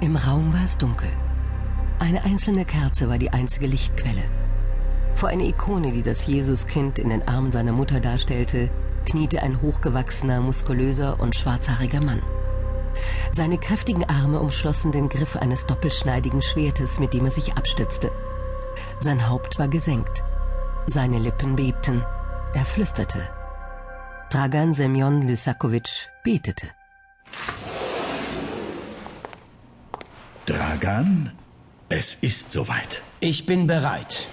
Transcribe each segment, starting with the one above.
Im Raum war es dunkel. Eine einzelne Kerze war die einzige Lichtquelle. Vor einer Ikone, die das Jesuskind in den Armen seiner Mutter darstellte, kniete ein hochgewachsener, muskulöser und schwarzhaariger Mann. Seine kräftigen Arme umschlossen den Griff eines doppelschneidigen Schwertes, mit dem er sich abstützte. Sein Haupt war gesenkt. Seine Lippen bebten. Er flüsterte. Dragan Semyon Lysakowitsch betete. Dragan, es ist soweit. Ich bin bereit.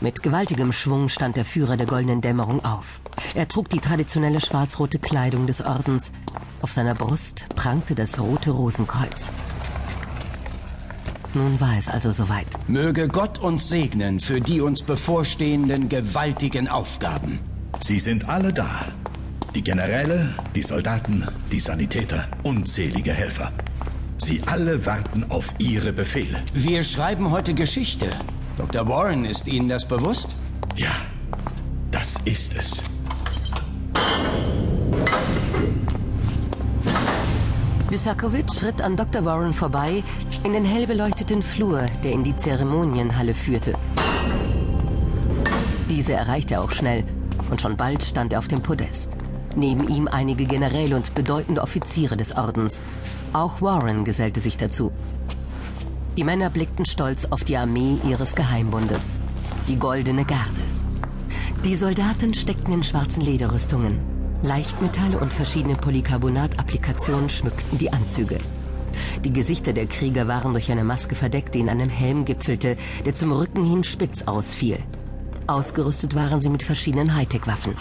Mit gewaltigem Schwung stand der Führer der Goldenen Dämmerung auf. Er trug die traditionelle schwarz-rote Kleidung des Ordens. Auf seiner Brust prangte das rote Rosenkreuz. Nun war es also soweit. Möge Gott uns segnen für die uns bevorstehenden gewaltigen Aufgaben. Sie sind alle da. Die Generäle, die Soldaten, die Sanitäter, unzählige Helfer. Sie alle warten auf Ihre Befehle. Wir schreiben heute Geschichte. Dr. Warren, ist Ihnen das bewusst? Ja, das ist es. Lysakowitsch schritt an Dr. Warren vorbei in den hell beleuchteten Flur, der in die Zeremonienhalle führte. Diese erreichte er auch schnell und schon bald stand er auf dem Podest. Neben ihm einige Generäle und bedeutende Offiziere des Ordens. Auch Warren gesellte sich dazu. Die Männer blickten stolz auf die Armee ihres Geheimbundes, die Goldene Garde. Die Soldaten steckten in schwarzen Lederrüstungen. Leichtmetalle und verschiedene Polycarbonat-Applikationen schmückten die Anzüge. Die Gesichter der Krieger waren durch eine Maske verdeckt, die in einem Helm gipfelte, der zum Rücken hin spitz ausfiel. Ausgerüstet waren sie mit verschiedenen Hightech-Waffen.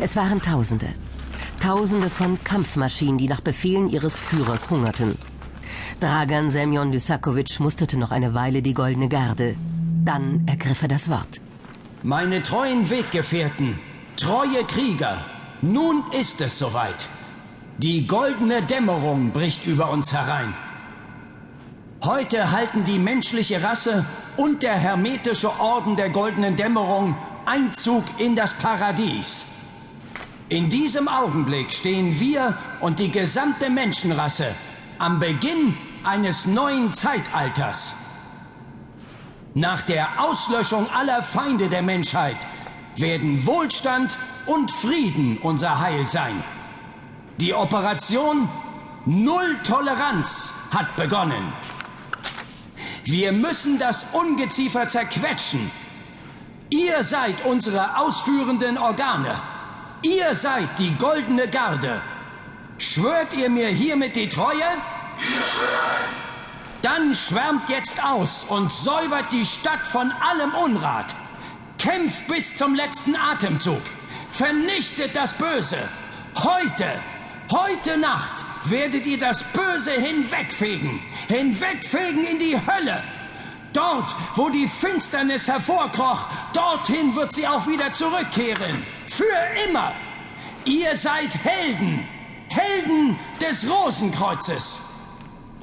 Es waren Tausende. Tausende von Kampfmaschinen, die nach Befehlen ihres Führers hungerten. Dragan Semyon Lysakowitsch musterte noch eine Weile die Goldene Garde. Dann ergriff er das Wort. Meine treuen Weggefährten, treue Krieger, nun ist es soweit. Die goldene Dämmerung bricht über uns herein. Heute halten die menschliche Rasse und der hermetische Orden der goldenen Dämmerung Einzug in das Paradies. In diesem Augenblick stehen wir und die gesamte Menschenrasse am Beginn eines neuen Zeitalters. Nach der Auslöschung aller Feinde der Menschheit werden Wohlstand und Frieden unser Heil sein. Die Operation Null Toleranz hat begonnen. Wir müssen das Ungeziefer zerquetschen. Ihr seid unsere ausführenden Organe. Ihr seid die goldene Garde. Schwört ihr mir hiermit die Treue? Dann schwärmt jetzt aus und säubert die Stadt von allem Unrat. Kämpft bis zum letzten Atemzug. Vernichtet das Böse. Heute, heute Nacht werdet ihr das Böse hinwegfegen. Hinwegfegen in die Hölle. Dort, wo die Finsternis hervorkroch, dorthin wird sie auch wieder zurückkehren. Für immer. Ihr seid Helden. Helden des Rosenkreuzes.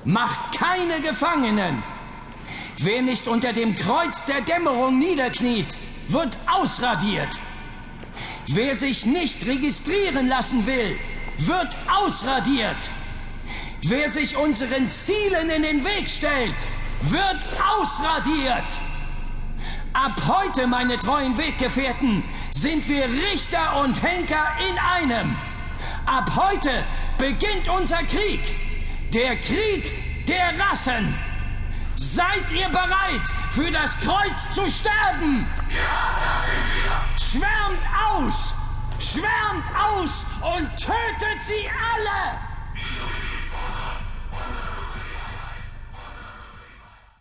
Macht keine Gefangenen. Wer nicht unter dem Kreuz der Dämmerung niederkniet, wird ausradiert. Wer sich nicht registrieren lassen will, wird ausradiert. Wer sich unseren Zielen in den Weg stellt, wird ausradiert. Ab heute, meine treuen Weggefährten, sind wir Richter und Henker in einem. Ab heute beginnt unser Krieg. Der Krieg der Rassen. Seid ihr bereit, für das Kreuz zu sterben? Ja, Schwärmt aus! Schwärmt aus und tötet sie alle!